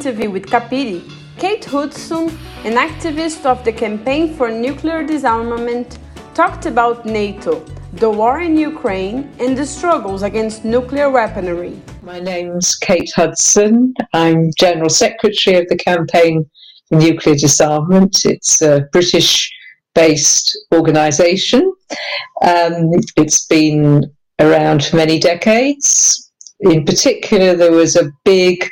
interview with Capire, Kate Hudson, an activist of the Campaign for Nuclear Disarmament, talked about NATO, the war in Ukraine, and the struggles against nuclear weaponry. My name's Kate Hudson. I'm General Secretary of the Campaign for Nuclear Disarmament. It's a British based organisation. Um, it's been around for many decades. In particular, there was a big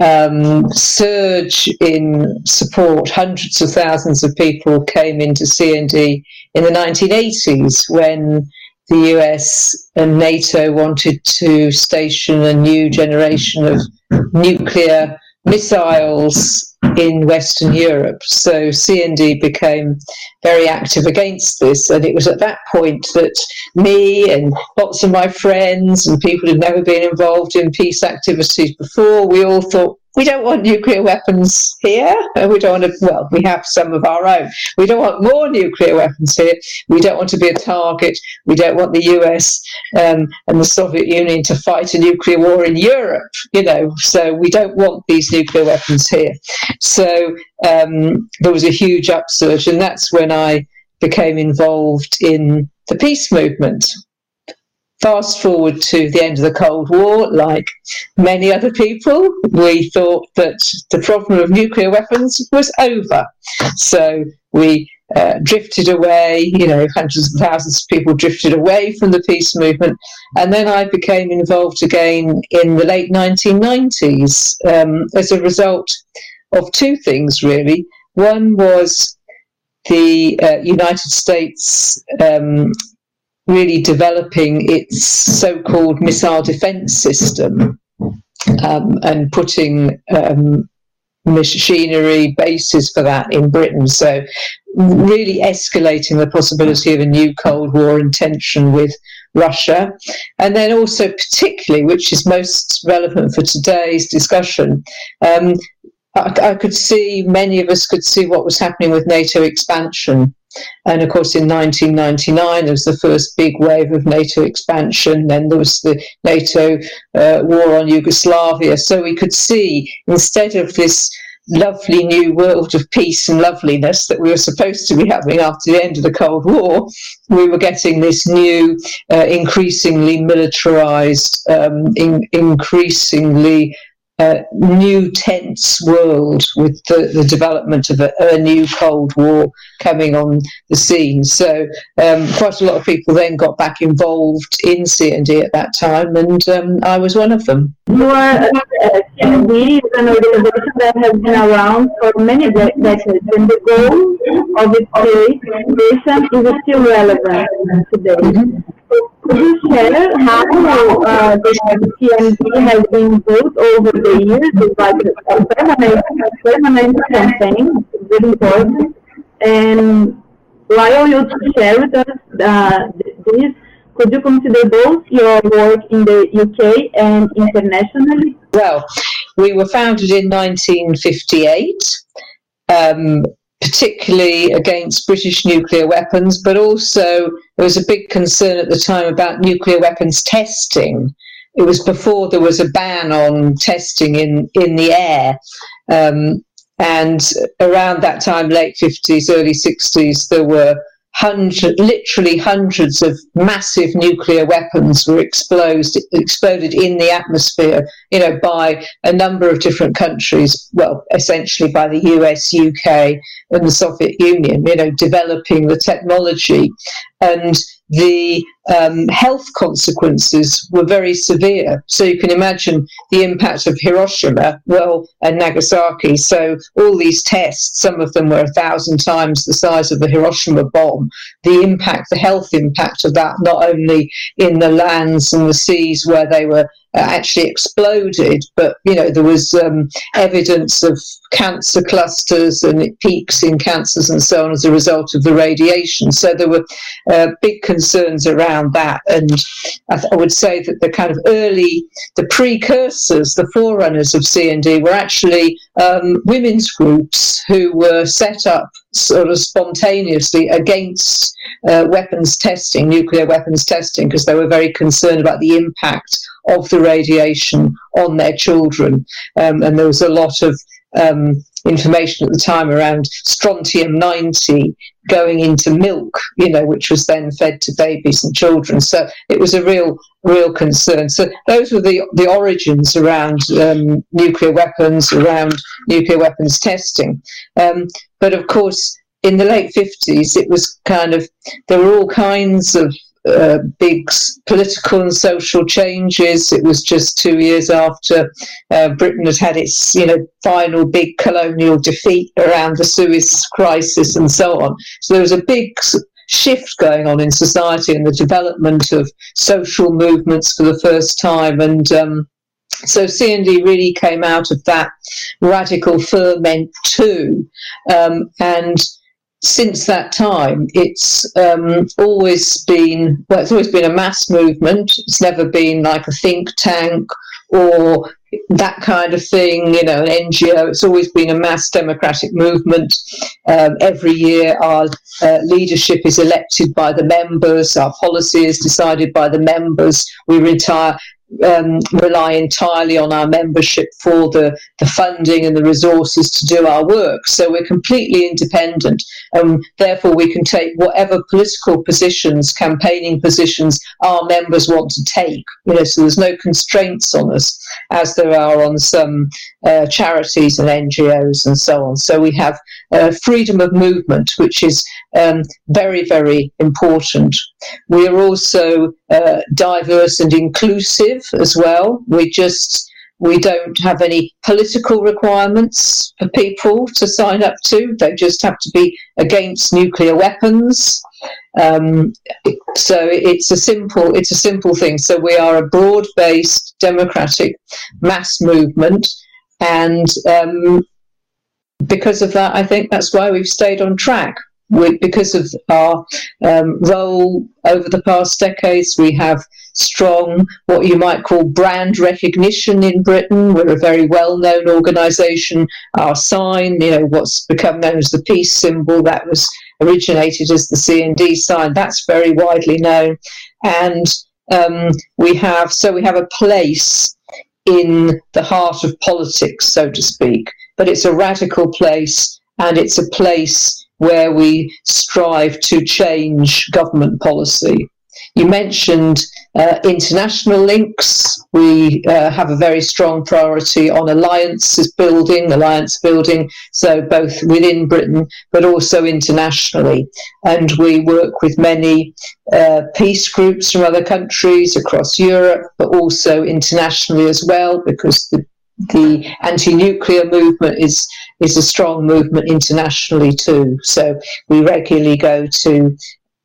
um, surge in support. Hundreds of thousands of people came into CND in the 1980s when the US and NATO wanted to station a new generation of nuclear missiles in Western Europe. So CND became very active against this. And it was at that point that me and lots of my friends and people who'd never been involved in peace activities before, we all thought, we don't want nuclear weapons here. We don't want to, well, we have some of our own. We don't want more nuclear weapons here. We don't want to be a target. We don't want the US um, and the Soviet Union to fight a nuclear war in Europe, you know, so we don't want these nuclear weapons here. So um, there was a huge upsurge, and that's when I became involved in the peace movement fast forward to the end of the Cold War, like many other people, we thought that the problem of nuclear weapons was over. So we uh, drifted away, you know, hundreds of thousands of people drifted away from the peace movement. And then I became involved again in the late 1990s um, as a result of two things, really. One was the uh, United States um, really developing its so-called missile defense system um, and putting um, machinery bases for that in Britain. So really escalating the possibility of a new Cold War and tension with Russia. And then also particularly, which is most relevant for today's discussion, um, I could see, many of us could see what was happening with NATO expansion and of course, in 1999, there was the first big wave of NATO expansion. Then there was the NATO uh, war on Yugoslavia. So we could see instead of this lovely new world of peace and loveliness that we were supposed to be having after the end of the Cold War, we were getting this new, uh, increasingly militarized, um, in, increasingly uh, new tense world with the, the development of a, a, new Cold War coming on the scene. So um, quite a lot of people then got back involved in CND at that time, and um, I was one of them. You are uh, CND is an organization that has been around for many decades, and the goal of its creation is still relevant today. Mm-hmm. Could you share how uh, the CND has been built over the use It's like a permanent, permanent campaign, really important. And while you share with us uh, this, could you consider both your work in the UK and internationally? Well, we were founded in 1958. Um, particularly against British nuclear weapons, but also there was a big concern at the time about nuclear weapons testing. It was before there was a ban on testing in, in the air. Um, and around that time, late 50s, early 60s, there were hundred, literally hundreds of massive nuclear weapons were exploded, exploded in the atmosphere, you know, by a number of different countries. Well, essentially by the US, UK, and the Soviet Union, you know, developing the technology. And the um, health consequences were very severe. So you can imagine the impact of Hiroshima, well, and Nagasaki. So all these tests, some of them were a thousand times the size of the Hiroshima bomb. The impact, the health impact of that, not only in the lands and the seas where they were actually exploded, but you know there was um, evidence of cancer clusters and peaks in cancers and so on as a result of the radiation. So there were uh, big concerns around that, and I, th- I, would say that the kind of early, the precursors, the forerunners of CND were actually um, women's groups who were set up sort of spontaneously against uh, weapons testing, nuclear weapons testing, because they were very concerned about the impact of the radiation on their children. Um, and there was a lot of um, information at the time around strontium 90 going into milk, you know, which was then fed to babies and children. So it was a real, real concern. So those were the, the origins around um, nuclear weapons, around nuclear weapons testing. Um, but of course, in the late 50s, it was kind of, there were all kinds of uh, big political and social changes. It was just two years after uh, Britain had had its, you know, final big colonial defeat around the Suez crisis and so on. So there was a big shift going on in society and the development of social movements for the first time. And um, so CND really came out of that radical ferment too. Um, and since that time, it's um, always been well, it's always been a mass movement. It's never been like a think tank or that kind of thing, you know, an NGO. It's always been a mass democratic movement. Um, every year, our uh, leadership is elected by the members, our policy is decided by the members. We retire um, rely entirely on our membership for the, the funding and the resources to do our work. So we're completely independent, and therefore we can take whatever political positions, campaigning positions our members want to take. You know, so there's no constraints on us as there are on some uh, charities and NGOs and so on. So we have uh, freedom of movement, which is um, very, very important. We are also uh, diverse and inclusive as well. We just we don't have any political requirements for people to sign up to. They just have to be against nuclear weapons. Um, so it's a simple it's a simple thing. So we are a broad-based democratic mass movement, and um, because of that, I think that's why we've stayed on track we, because of our um, role over the past decades, we have strong, what you might call brand recognition in Britain. We're a very well known organisation. Our sign, you know, what's become known as the peace symbol, that was originated as the CND sign, that's very widely known. And um, we have, so we have a place in the heart of politics, so to speak, but it's a radical place and it's a place where we strive to change government policy. You mentioned uh, international links. We uh, have a very strong priority on alliances building, alliance building, so both within Britain but also internationally. And we work with many uh, peace groups from other countries across Europe, but also internationally as well, because the the anti-nuclear movement is is a strong movement internationally too. So we regularly go to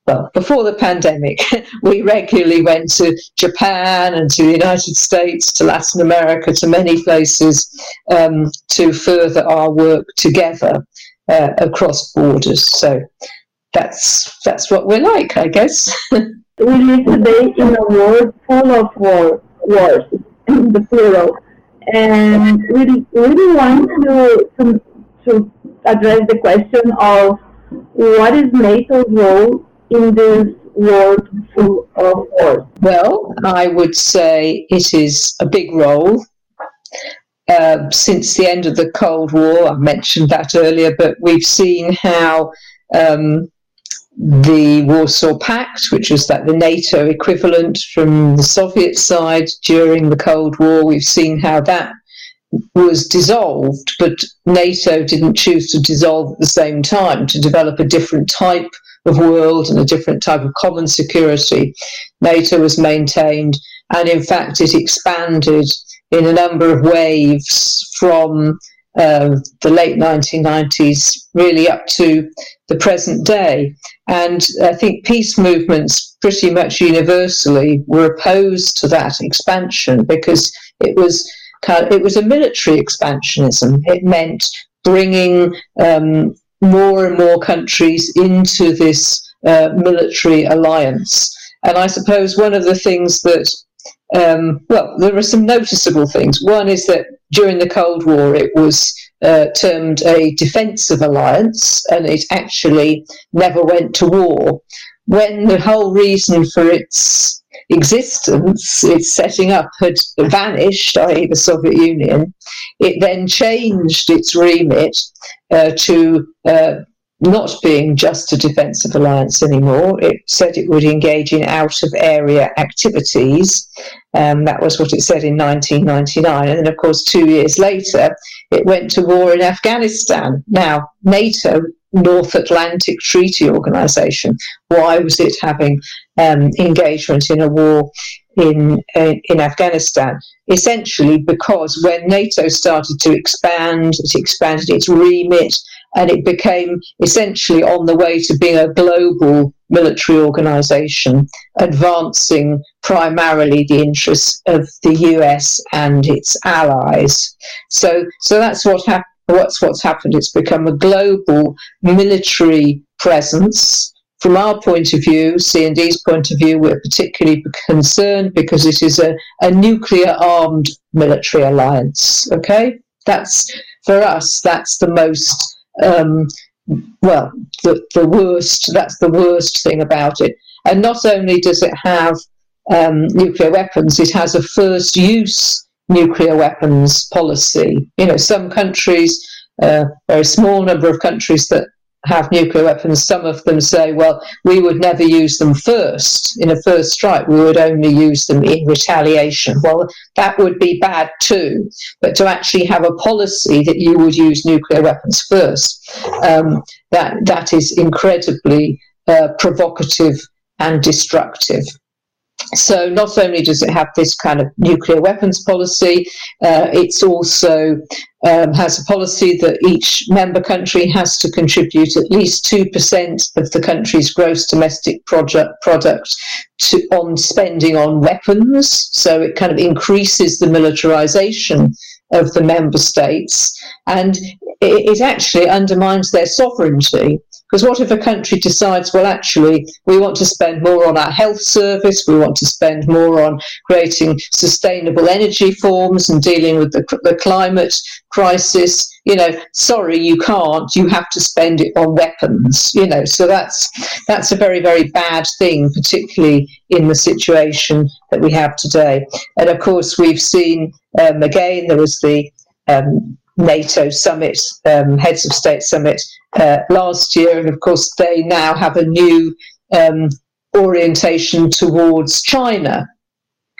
well, before the pandemic, we regularly went to Japan and to the United States, to Latin America, to many places um, to further our work together uh, across borders. So that's that's what we're like, I guess. we live today in a world full of war, wars, the plural and we really want to, to, to address the question of what is NATO's role in this world full of wars? Well, I would say it is a big role. Uh, since the end of the Cold War, I mentioned that earlier, but we've seen how um, the Warsaw Pact, which was that the NATO equivalent from the Soviet side during the Cold War. We've seen how that was dissolved, but NATO didn't choose to dissolve at the same time to develop a different type of world and a different type of common security. NATO was maintained, and in fact, it expanded in a number of waves from uh, the late 1990s, really up to the present day. And I think peace movements pretty much universally were opposed to that expansion because it was kind of, it was a military expansionism. It meant bringing um, more and more countries into this uh, military alliance. And I suppose one of the things that um, well, there are some noticeable things. One is that during the Cold War, it was uh, termed a defensive alliance, and it actually never went to war. When the whole reason for its existence, its setting up had vanished, i.e., the Soviet Union, it then changed its remit uh, to uh, not being just a defensive alliance anymore. It said it would engage in out of area activities. Um, that was what it said in 1999. And then, of course, two years later, it went to war in Afghanistan. Now, NATO, North Atlantic Treaty Organization, why was it having um, engagement in a war in, in, in Afghanistan? Essentially, because when NATO started to expand, it expanded its remit and it became essentially on the way to being a global military organization, advancing primarily the interests of the US and its allies. So, so that's what happened. What's what's happened? It's become a global military presence. From our point of view, CND's point of view, we're particularly concerned because it is a, a nuclear armed military alliance. Okay, that's for us. That's the most um, well, the, the worst, that's the worst thing about it. And not only does it have um, nuclear weapons, it has a first use nuclear weapons policy. You know, some countries, uh, a very small number of countries that have nuclear weapons, some of them say, well, we would never use them first. In a first strike, we would only use them in retaliation. Well, that would be bad too. But to actually have a policy that you would use nuclear weapons first, um, that, that is incredibly uh, provocative and destructive. So not only does it have this kind of nuclear weapons policy, uh, it's also um, has a policy that each member country has to contribute at least 2% of the country's gross domestic project, product to, on spending on weapons. So it kind of increases the militarization of the member states and it, it actually undermines their sovereignty because what if a country decides, well, actually, we want to spend more on our health service, we want to spend more on creating sustainable energy forms and dealing with the, the climate crisis? You know, sorry, you can't. You have to spend it on weapons. You know, so that's that's a very very bad thing, particularly in the situation that we have today. And of course, we've seen um, again there was the um, NATO summit, um, heads of state summit uh, last year, and of course they now have a new um, orientation towards China.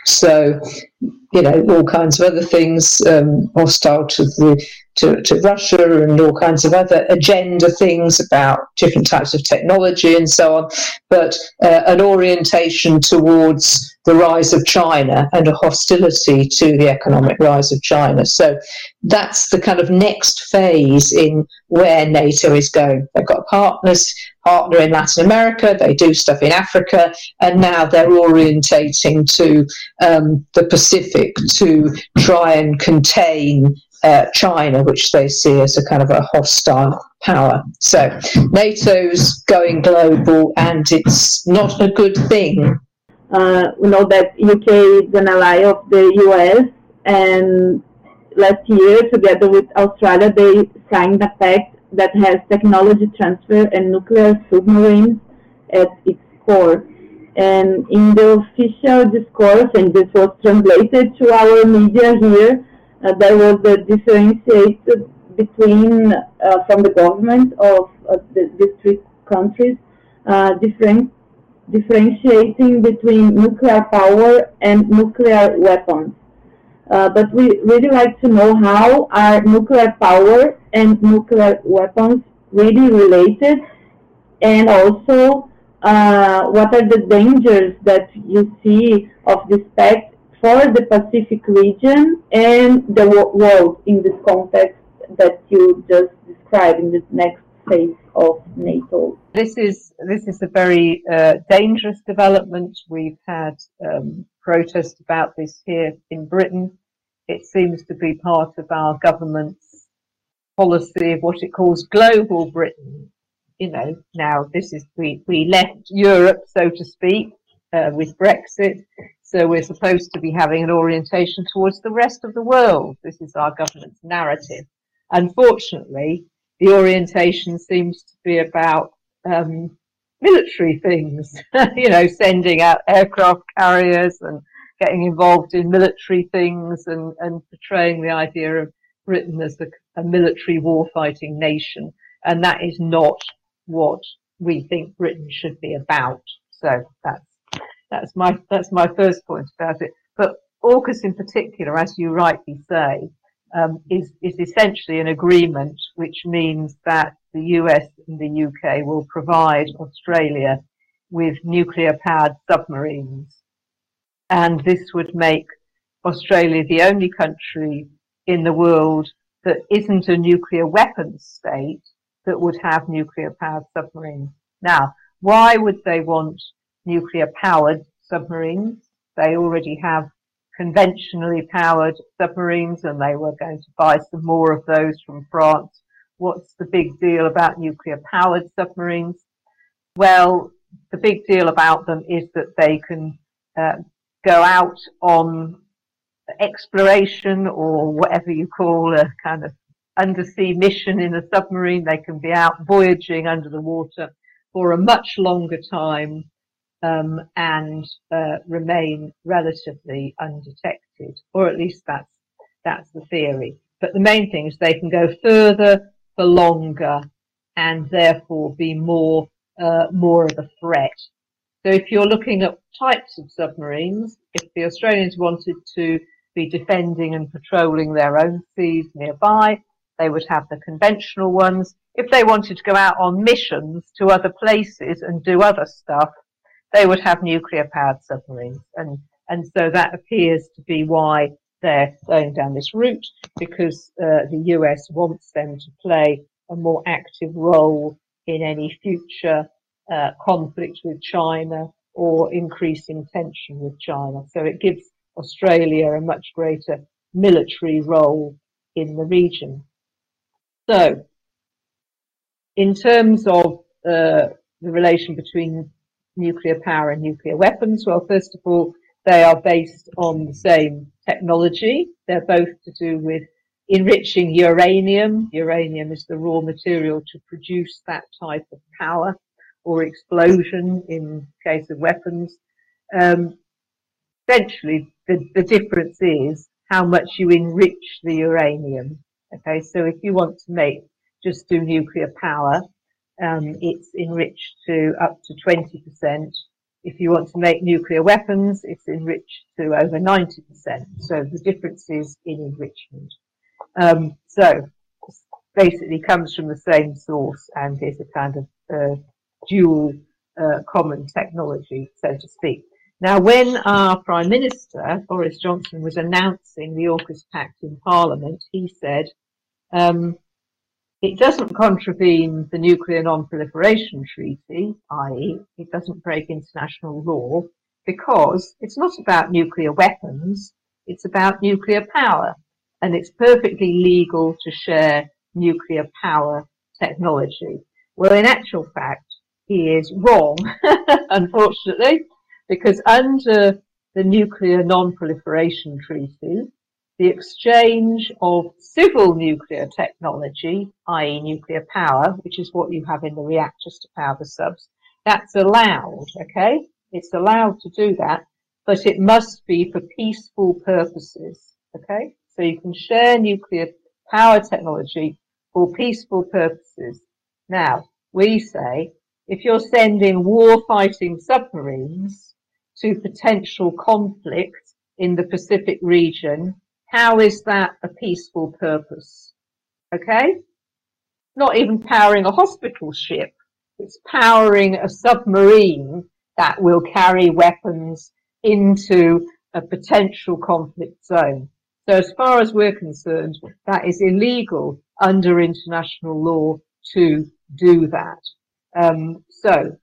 So, you know, all kinds of other things um, hostile to the to, to Russia and all kinds of other agenda things about different types of technology and so on, but uh, an orientation towards the rise of China and a hostility to the economic rise of China. So that's the kind of next phase in where NATO is going. They've got partners, partner in Latin America, they do stuff in Africa, and now they're orientating to um, the Pacific to try and contain uh, China, which they see as a kind of a hostile power. So NATO's going global, and it's not a good thing. Uh, we know that UK is an ally of the US, and last year, together with Australia, they signed a pact that has technology transfer and nuclear submarines at its core. And in the official discourse, and this was translated to our media here, uh, there was a differentiated between uh, from the government of uh, the, three countries, different differentiating between nuclear power and nuclear weapons. Uh, but we really like to know how are nuclear power and nuclear weapons really related and also uh, what are the dangers that you see of this pact for the Pacific region and the world in this context that you just described in this next phase of NATO. This is this is a very uh, dangerous development. We've had um, protests about this here in Britain. It seems to be part of our government's policy of what it calls global Britain. You know, now this is we we left Europe, so to speak, uh, with Brexit. So we're supposed to be having an orientation towards the rest of the world. This is our government's narrative. Unfortunately, the orientation seems to be about um, military things, you know, sending out aircraft carriers and getting involved in military things and, and portraying the idea of Britain as a, a military war-fighting nation. And that is not what we think Britain should be about. So that's that's my that's my first point about it. But AUKUS in particular, as you rightly say, um, is is essentially an agreement which means that the US and the UK will provide Australia with nuclear powered submarines. And this would make Australia the only country in the world that isn't a nuclear weapons state that would have nuclear powered submarines. Now, why would they want nuclear powered submarines? They already have conventionally powered submarines and they were going to buy some more of those from France. What's the big deal about nuclear powered submarines? Well, the big deal about them is that they can uh, go out on exploration or whatever you call a kind of undersea mission in a submarine. They can be out voyaging under the water for a much longer time um, and uh, remain relatively undetected, or at least that's that's the theory. But the main thing is they can go further for longer and therefore be more uh, more of a threat. So if you're looking at types of submarines, if the Australians wanted to be defending and patrolling their own seas nearby, they would have the conventional ones. If they wanted to go out on missions to other places and do other stuff, they would have nuclear powered submarines. And, and so that appears to be why they're going down this route because uh, the US wants them to play a more active role in any future uh, conflict with China or increasing tension with China. So it gives Australia a much greater military role in the region. So, in terms of uh, the relation between nuclear power and nuclear weapons? Well, first of all, they are based on the same technology. They're both to do with enriching uranium. Uranium is the raw material to produce that type of power or explosion in case of weapons. Um, essentially, the, the difference is how much you enrich the uranium. Okay, so if you want to make just do nuclear power, um, it's enriched to up to 20%. If you want to make nuclear weapons, it's enriched to over 90%. So the differences in enrichment. Um, so basically comes from the same source and is a kind of uh, dual uh, common technology, so to speak. Now, when our Prime Minister, Boris Johnson, was announcing the AUKUS Pact in Parliament, he said, um, it doesn't contravene the Nuclear Non-Proliferation Treaty, i.e. it doesn't break international law, because it's not about nuclear weapons, it's about nuclear power. And it's perfectly legal to share nuclear power technology. Well, in actual fact, he is wrong, unfortunately, because under the Nuclear Non-Proliferation Treaty, the exchange of civil nuclear technology, i.e. nuclear power, which is what you have in the reactors to power the subs, that's allowed, okay? It's allowed to do that, but it must be for peaceful purposes, okay? So you can share nuclear power technology for peaceful purposes. Now, we say, if you're sending war-fighting submarines to potential conflict in the Pacific region, how is that a peaceful purpose? Okay? Not even powering a hospital ship. It's powering a submarine that will carry weapons into a potential conflict zone. So as far as we're concerned, that is illegal under international law to do that. Um, so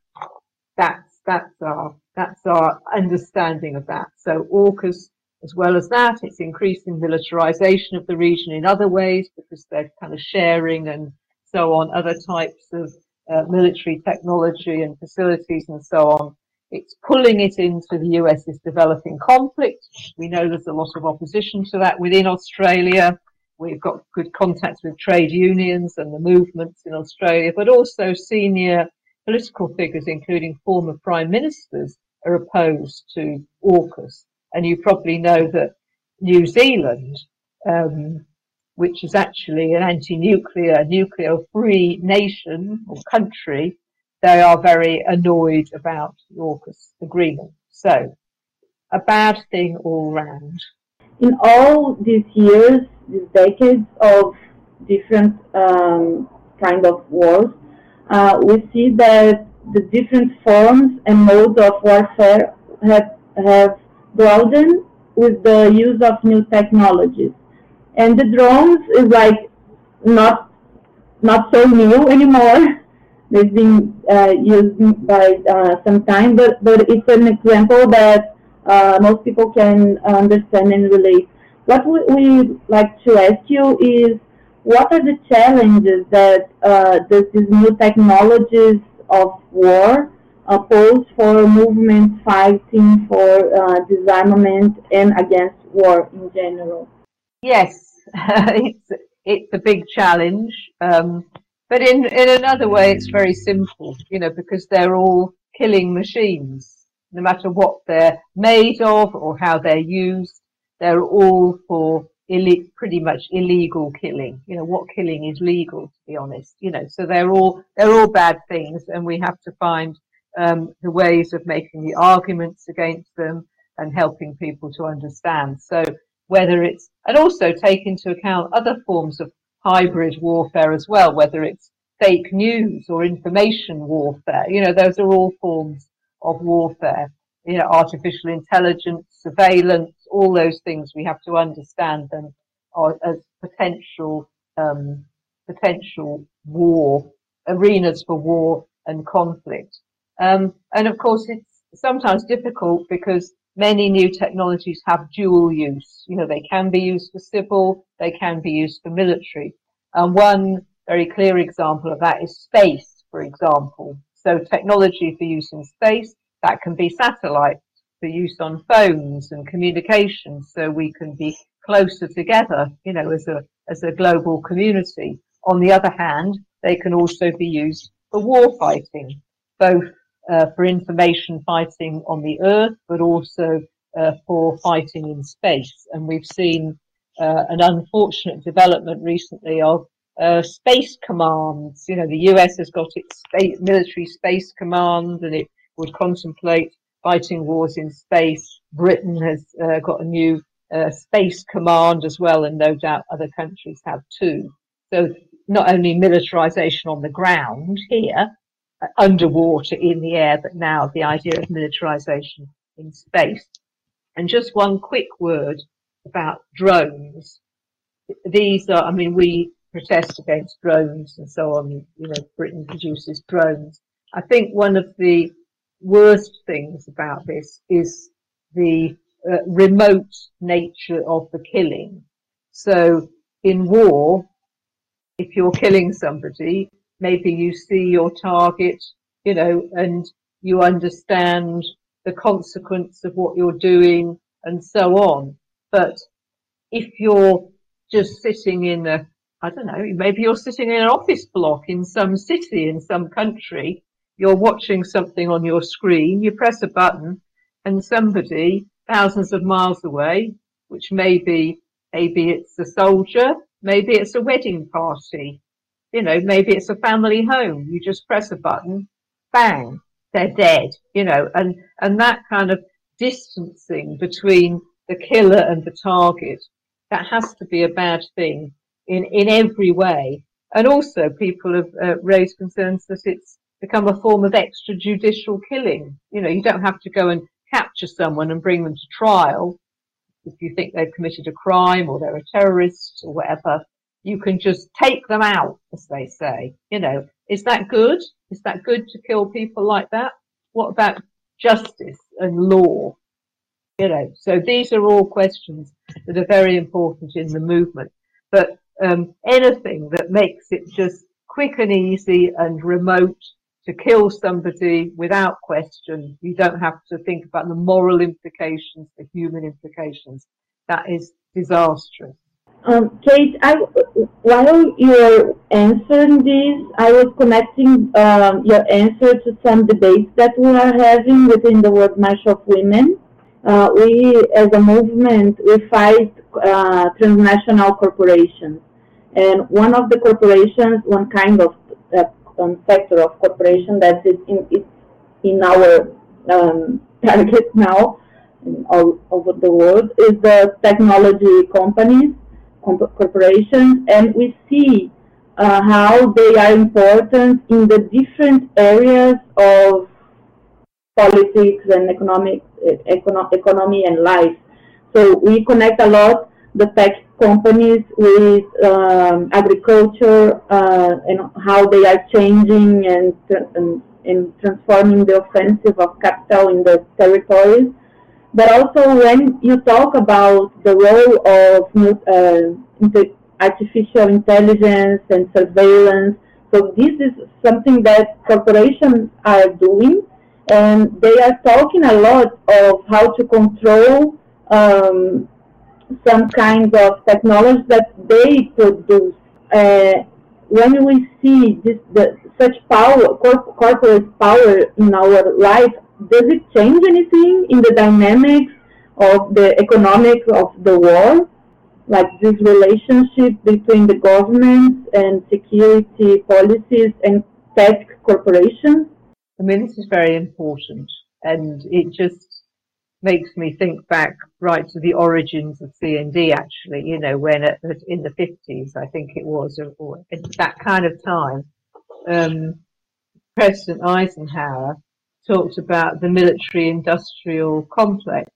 that's, that's our, that's our understanding of that. So AUKUS as well as that, it's increasing militarization of the region in other ways because they're kind of sharing and so on, other types of uh, military technology and facilities and so on. It's pulling it into the US's developing conflict. We know there's a lot of opposition to that within Australia. We've got good contacts with trade unions and the movements in Australia, but also senior political figures, including former prime ministers, are opposed to AUKUS. And you probably know that New Zealand, um, which is actually an anti-nuclear, nuclear-free nation or country, they are very annoyed about the AUKUS agreement. So, a bad thing all round. In all these years, these decades of different um, kind of wars, uh, we see that the different forms and modes of warfare have, have broadened with the use of new technologies. And the drones is like not not so new anymore. They've been uh, used by uh, some time, but, but it's an example that uh, most people can understand and relate. What we, like to ask you is what are the challenges that uh, these new technologies of war pose for movements fighting for uh, disarmament and against war in general? Yes, it's it's a big challenge, um, but in in another way, it's very simple. You know, because they're all killing machines, no matter what they're made of or how they're used. They're all for Ill- pretty much illegal killing. You know, what killing is legal, to be honest. You know, so they're all they're all bad things, and we have to find um, the ways of making the arguments against them and helping people to understand. So whether it's and also take into account other forms of hybrid warfare as well, whether it's fake news or information warfare. You know, those are all forms of warfare you know, artificial intelligence, surveillance, all those things we have to understand them as potential um, potential war arenas for war and conflict. Um, and of course, it's sometimes difficult because many new technologies have dual use. You know, they can be used for civil, they can be used for military. And one very clear example of that is space, for example. So technology for use in space that can be satellites for use on phones and communications so we can be closer together, you know, as a, as a global community. On the other hand, they can also be used for war fighting, both uh, for information fighting on the earth, but also uh, for fighting in space. And we've seen uh, an unfortunate development recently of uh, space commands. You know, the US has got its space, military space command and it would contemplate fighting wars in space. Britain has uh, got a new space command as well, and no doubt other countries have too. So not only militarization on the ground here, underwater, in the air, but now the idea of militarization in space. And just one quick word about drones. These are, I mean, we protest against drones and so on. You know, Britain produces drones. I think one of the worst things about this is the uh, remote nature of the killing. So in war, if you're killing somebody, maybe you see your target, you know, and you understand the consequence of what you're doing and so on. But if you're just sitting in a, I don't know, maybe you're sitting in an office block in some city in some country you're watching something on your screen, you press a button, and somebody thousands of miles away, which may be, maybe it's a soldier, maybe it's a wedding party, you know, maybe it's a family home. You just press a button, bang, they're dead, you know, and, and that kind of distancing between the killer and the target, that has to be a bad thing in, in every way. And also people have uh, raised concerns that it's become a form of extrajudicial killing. You know, you don't have to go and capture someone and bring them to trial if you think they've committed a crime or they're a terrorist or whatever. You can just take them out, as they say. You know, is that good? Is that good to kill people like that? What about justice and law? You know, so these are all questions that are very important in the movement. But um, anything that makes it just quick and easy and remote to kill somebody without question. You don't have to think about the moral implications, the human implications. That is disastrous. Um, Kate, I, while you were answering this, I was connecting um, your answer to some debates that we are having within the World March of Women. Uh, we, as a movement, we fight uh, transnational corporations. And one of the corporations, one kind of uh, um, sector of corporation that is in, in our um, target now all over the world is the technology companies corporations, and we see uh, how they are important in the different areas of politics and economic econo economy and life. So we connect a lot the tech companies with um, agriculture uh, and how they are changing and, and, and, transforming the offensive of capital in the territories. But also when you talk about the role of uh, artificial intelligence and surveillance, so this is something that corporations are doing, and they are talking a lot of how to control um, some kind of technology that they produce. Uh, when we see this, the, such power, corporate power in our life, does it change anything in the dynamics of the economics of the world? Like this relationship between the government and security policies and tech corporations? I mean, this is very important, and it just makes me think back right to the origins of CND. Actually, you know, when in the fifties, I think it was, or, or at that kind of time, um, President Eisenhower talked about the military industrial complex.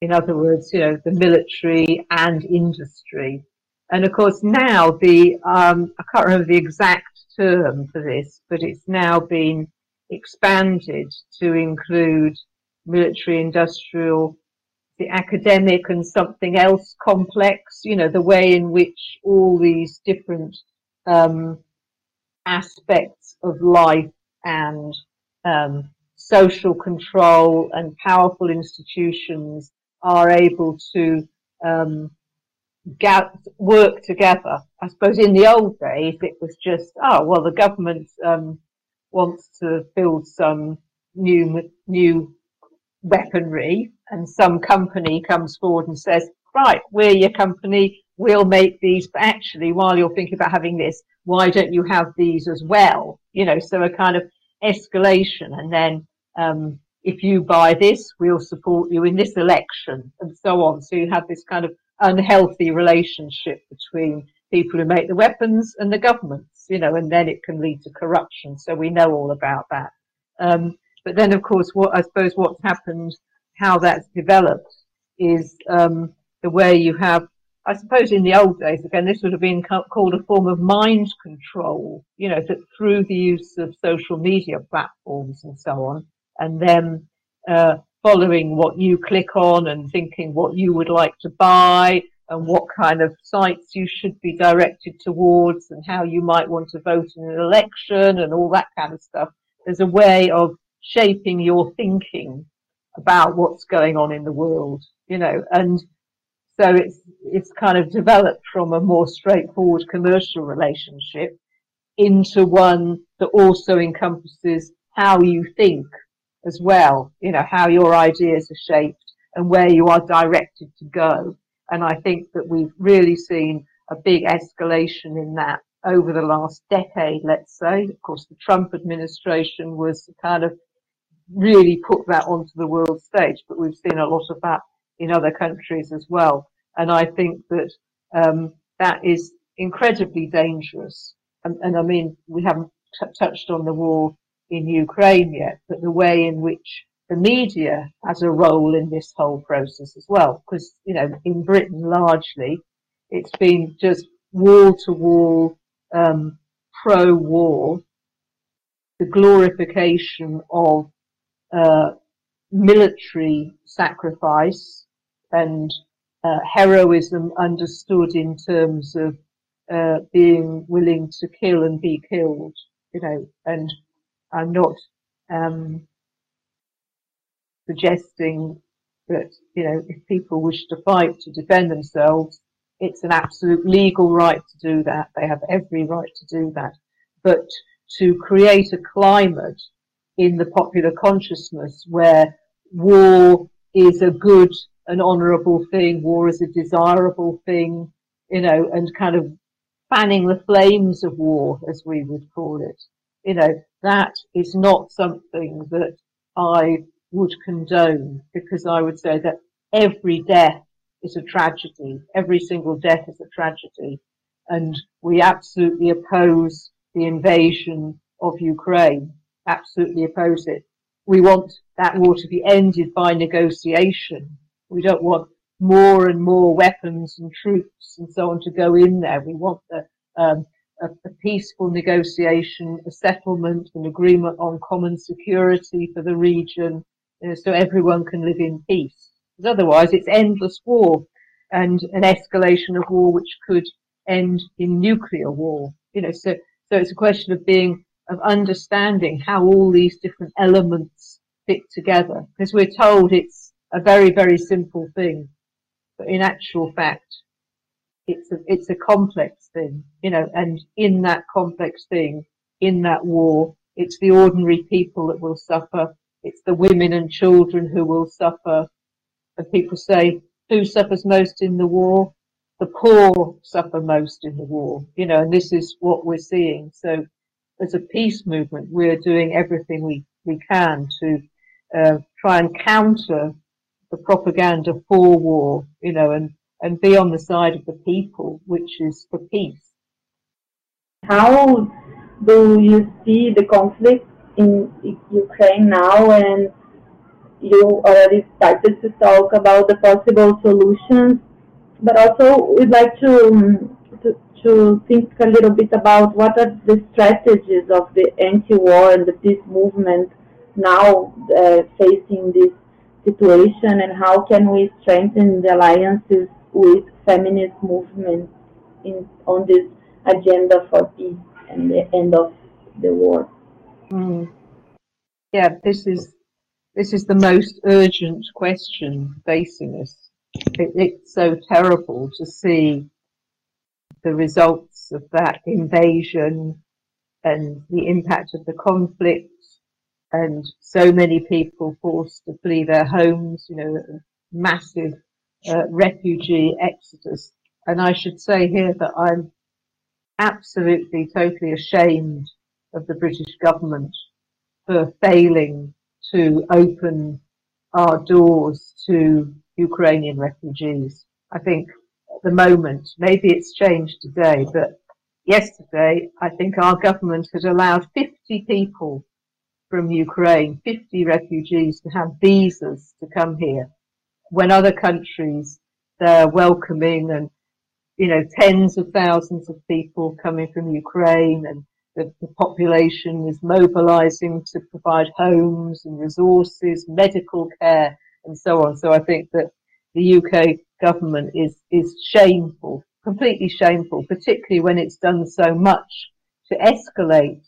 In other words, you know, the military and industry. And of course now the, um, I can't remember the exact term for this, but it's now been expanded to include military industrial, the academic and something else complex, you know, the way in which all these different um, aspects of life and um, social control and powerful institutions are able to um, work together. I suppose in the old days it was just, oh, well, the government um, wants to build some new new weaponry, and some company comes forward and says, right, we're your company, we'll make these, but actually, while you're thinking about having this, why don't you have these as well? You know, so a kind of escalation and then um, if you buy this, we'll support you in this election and so on. So you have this kind of unhealthy relationship between people who make the weapons and the governments, you know, and then it can lead to corruption. So we know all about that. Um, but then, of course, what I suppose what's happened, how that's developed, is um, the way you have I suppose in the old days, again, this would have been called a form of mind control, you know, that through the use of social media platforms and so on, and then uh, following what you click on and thinking what you would like to buy and what kind of sites you should be directed towards and how you might want to vote in an election and all that kind of stuff. There's a way of shaping your thinking about what's going on in the world, you know, and so it's it's kind of developed from a more straightforward commercial relationship into one that also encompasses how you think as well, you know, how your ideas are shaped and where you are directed to go. And I think that we've really seen a big escalation in that over the last decade, let's say. Of course, the Trump administration was kind of really put that onto the world stage, but we've seen a lot of that in other countries as well. And I think that um, that is incredibly dangerous. And, and I mean, we haven't t- touched on the war in Ukraine yet, but the way in which the media has a role in this whole process as well. Because, you know, in Britain largely, it's been just wall to wall pro war, the glorification of uh, military sacrifice and uh, heroism understood in terms of uh, being willing to kill and be killed, you know, and I'm not um, suggesting that, you know, if people wish to fight to defend themselves, it's an absolute legal right to do that. They have every right to do that. But to create a climate in the popular consciousness where war is a good and honourable thing, war is a desirable thing, you know, and kind of fanning the flames of war, as we would call it. You know, that is not something that I would condone because I would say that every death is a tragedy. Every single death is a tragedy. And we absolutely oppose the invasion of Ukraine. Absolutely oppose it. We want that war to be ended by negotiation. We don't want more and more weapons and troops and so on to go in there. We want the, um, a, a, peaceful negotiation, a settlement, an agreement on common security for the region, you know, so everyone can live in peace. Because otherwise, it's endless war and an escalation of war which could end in nuclear war. You know, so so it's a question of being of understanding how all these different elements fit together. Because we're told it's a very very simple thing, but in actual fact, it's a it's a complex thing. You know, and in that complex thing, in that war, it's the ordinary people that will suffer. It's the women and children who will suffer and people say, who suffers most in the war? The poor suffer most in the war, you know, and this is what we're seeing. So as a peace movement, we're doing everything we, we can to uh, try and counter the propaganda for war, you know, and, and be on the side of the people, which is for peace. How do you see the conflict in Ukraine now and you already started to talk about the possible solutions, but also we'd like to, um, to, to think a little bit about what are the strategies of the anti-war and the peace movement now uh, facing this situation and how can we strengthen the alliances with feminist movements in, on this agenda for peace and the end of the war. Mm. Yeah, this is this is the most urgent question facing us. It, it's so terrible to see the results of that invasion and the impact of the conflict and so many people forced to flee their homes, you know, massive uh, refugee exodus. And I should say here that I'm absolutely, totally ashamed of the British government for failing to open our doors to Ukrainian refugees. I think at the moment, maybe it's changed today, but yesterday I think our government had allowed 50 people from Ukraine, 50 refugees to have visas to come here when other countries they're welcoming and you know tens of thousands of people coming from Ukraine and the, the population is mobilizing to provide homes and resources, medical care, and so on. So I think that the UK government is, is shameful, completely shameful, particularly when it's done so much to escalate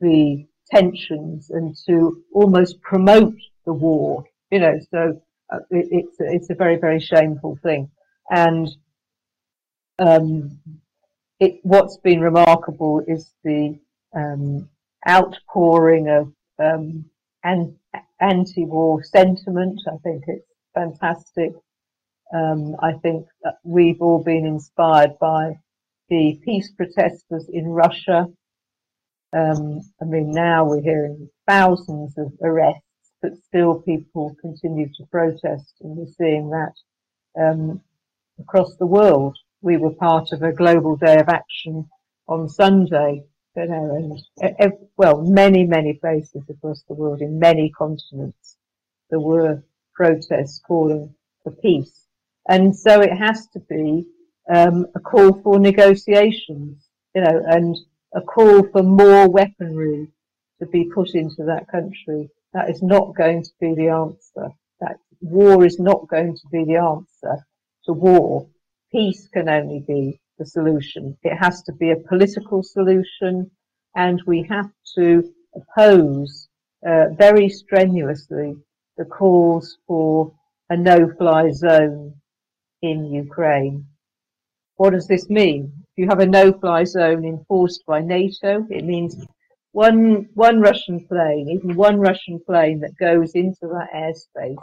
the tensions and to almost promote the war. You know, so uh, it, it's it's a very very shameful thing, and um, it, what's been remarkable is the um, outpouring of um, an, anti-war sentiment. I think it's fantastic. Um, I think we've all been inspired by the peace protesters in Russia. Um, I mean, now we're hearing thousands of arrests, but still people continue to protest, and we're seeing that um, across the world. We were part of a global day of action on Sunday you know, and well, many, many places across the world, in many continents, there were protests calling for peace. And so it has to be um, a call for negotiations, you know, and a call for more weaponry to be put into that country. That is not going to be the answer. That war is not going to be the answer to war. Peace can only be the solution. It has to be a political solution, and we have to oppose uh, very strenuously the calls for a no-fly zone in Ukraine. what does this mean? You have a no-fly zone enforced by NATO, it means one one Russian plane, even one Russian plane that goes into that airspace,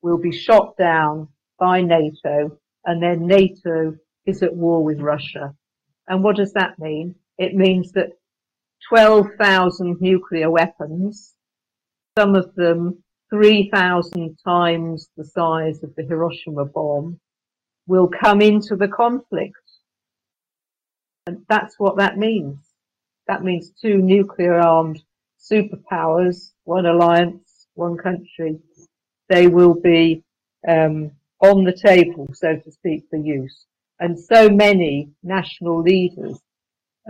will be shot down by NATO, and then NATO is at war with Russia. And what does that mean? It means that 12,000 nuclear weapons, some of them 3,000 times the size of the Hiroshima bomb, will come into the conflict. And that's what that means. That means two nuclear armed superpowers, one alliance, one country, they will be um, on the table, so to speak, for use. And so many national leaders,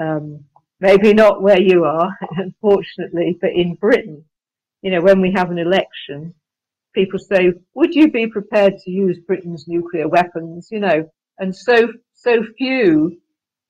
um, maybe not where you are, unfortunately, but in Britain, you know, when we have an election, people say, would you be prepared to use Britain's nuclear weapons? You know, and so, so few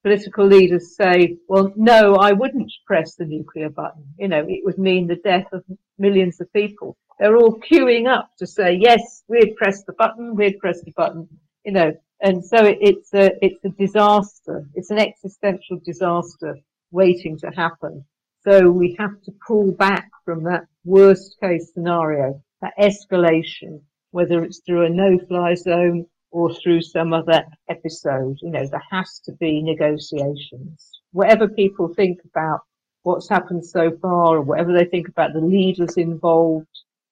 political leaders say, well, no, I wouldn't press the nuclear button. You know, it would mean the death of millions of people. They're all queuing up to say, yes, we'd press the button, we'd press the button, you know, and so it, it's a, it's a disaster. It's an existential disaster waiting to happen. So we have to pull back from that worst case scenario, that escalation, whether it's through a no-fly zone or through some other episode. You know, there has to be negotiations. Whatever people think about what's happened so far or whatever they think about the leaders involved,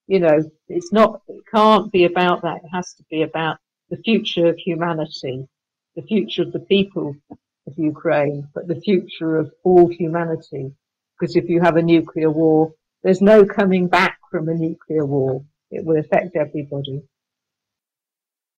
you know, it's not, it can't be about that. It has to be about the future of humanity, the future of the people of Ukraine, but the future of all humanity. Because if you have a nuclear war, there's no coming back from a nuclear war. It will affect everybody.